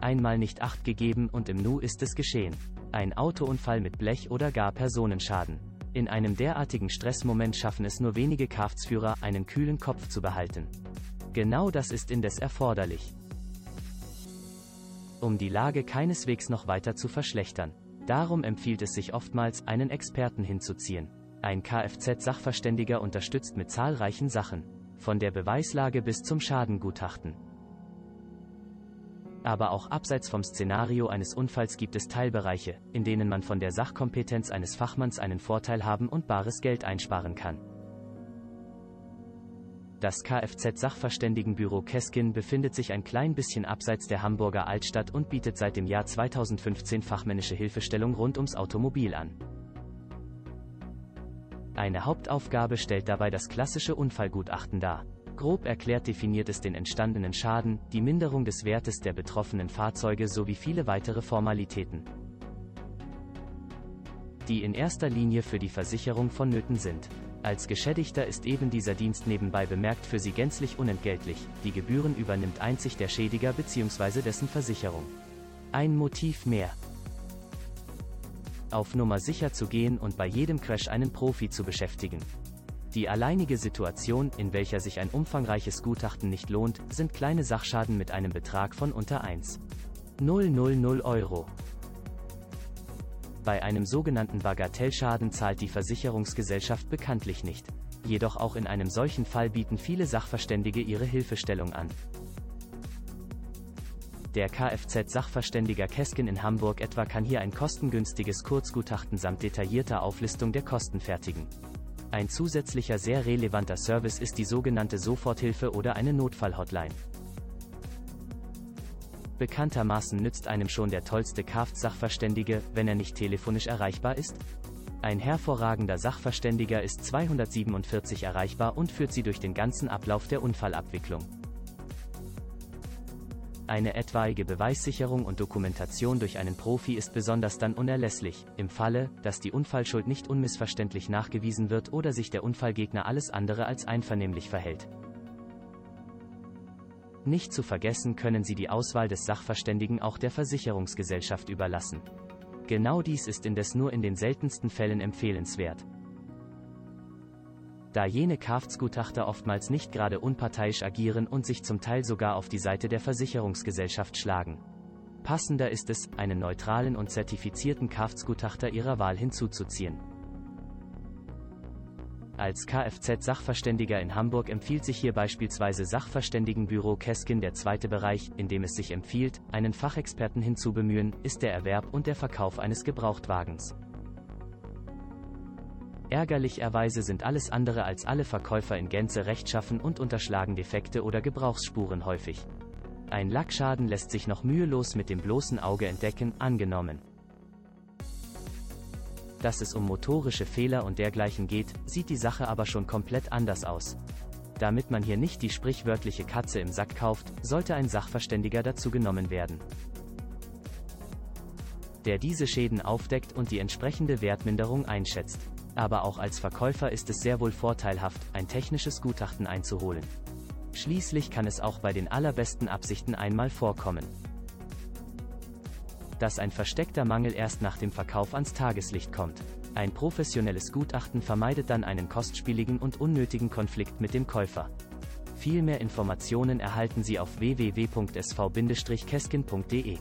Einmal nicht acht gegeben und im Nu ist es geschehen. Ein Autounfall mit Blech oder gar Personenschaden. In einem derartigen Stressmoment schaffen es nur wenige Kfz-Führer, einen kühlen Kopf zu behalten. Genau das ist indes erforderlich. Um die Lage keineswegs noch weiter zu verschlechtern. Darum empfiehlt es sich oftmals, einen Experten hinzuziehen. Ein Kfz-Sachverständiger unterstützt mit zahlreichen Sachen. Von der Beweislage bis zum Schadengutachten. Aber auch abseits vom Szenario eines Unfalls gibt es Teilbereiche, in denen man von der Sachkompetenz eines Fachmanns einen Vorteil haben und bares Geld einsparen kann. Das Kfz-Sachverständigenbüro Keskin befindet sich ein klein bisschen abseits der Hamburger Altstadt und bietet seit dem Jahr 2015 fachmännische Hilfestellung rund ums Automobil an. Eine Hauptaufgabe stellt dabei das klassische Unfallgutachten dar. Grob erklärt definiert es den entstandenen Schaden, die Minderung des Wertes der betroffenen Fahrzeuge sowie viele weitere Formalitäten, die in erster Linie für die Versicherung vonnöten sind. Als Geschädigter ist eben dieser Dienst nebenbei bemerkt für Sie gänzlich unentgeltlich, die Gebühren übernimmt einzig der Schädiger bzw. dessen Versicherung. Ein Motiv mehr. Auf Nummer sicher zu gehen und bei jedem Crash einen Profi zu beschäftigen. Die alleinige Situation, in welcher sich ein umfangreiches Gutachten nicht lohnt, sind kleine Sachschaden mit einem Betrag von unter 1,000 Euro. Bei einem sogenannten Bagatellschaden zahlt die Versicherungsgesellschaft bekanntlich nicht. Jedoch auch in einem solchen Fall bieten viele Sachverständige ihre Hilfestellung an. Der Kfz-Sachverständiger Keskin in Hamburg etwa kann hier ein kostengünstiges Kurzgutachten samt detaillierter Auflistung der Kosten fertigen. Ein zusätzlicher sehr relevanter Service ist die sogenannte Soforthilfe oder eine Notfallhotline. Bekanntermaßen nützt einem schon der tollste Kfz-Sachverständige, wenn er nicht telefonisch erreichbar ist? Ein hervorragender Sachverständiger ist 247 erreichbar und führt sie durch den ganzen Ablauf der Unfallabwicklung. Eine etwaige Beweissicherung und Dokumentation durch einen Profi ist besonders dann unerlässlich, im Falle, dass die Unfallschuld nicht unmissverständlich nachgewiesen wird oder sich der Unfallgegner alles andere als einvernehmlich verhält. Nicht zu vergessen können Sie die Auswahl des Sachverständigen auch der Versicherungsgesellschaft überlassen. Genau dies ist indes nur in den seltensten Fällen empfehlenswert da jene Kfz-Gutachter oftmals nicht gerade unparteiisch agieren und sich zum Teil sogar auf die Seite der Versicherungsgesellschaft schlagen. Passender ist es, einen neutralen und zertifizierten Kfz-Gutachter ihrer Wahl hinzuzuziehen. Als Kfz-Sachverständiger in Hamburg empfiehlt sich hier beispielsweise Sachverständigenbüro Keskin der zweite Bereich, in dem es sich empfiehlt, einen Fachexperten hinzubemühen, ist der Erwerb und der Verkauf eines Gebrauchtwagens. Ärgerlicherweise sind alles andere als alle Verkäufer in Gänze rechtschaffen und unterschlagen Defekte oder Gebrauchsspuren häufig. Ein Lackschaden lässt sich noch mühelos mit dem bloßen Auge entdecken, angenommen. Dass es um motorische Fehler und dergleichen geht, sieht die Sache aber schon komplett anders aus. Damit man hier nicht die sprichwörtliche Katze im Sack kauft, sollte ein Sachverständiger dazu genommen werden der diese Schäden aufdeckt und die entsprechende Wertminderung einschätzt aber auch als Verkäufer ist es sehr wohl vorteilhaft, ein technisches Gutachten einzuholen. Schließlich kann es auch bei den allerbesten Absichten einmal vorkommen, dass ein versteckter Mangel erst nach dem Verkauf ans Tageslicht kommt. Ein professionelles Gutachten vermeidet dann einen kostspieligen und unnötigen Konflikt mit dem Käufer. Viel mehr Informationen erhalten Sie auf www.sv-keskin.de.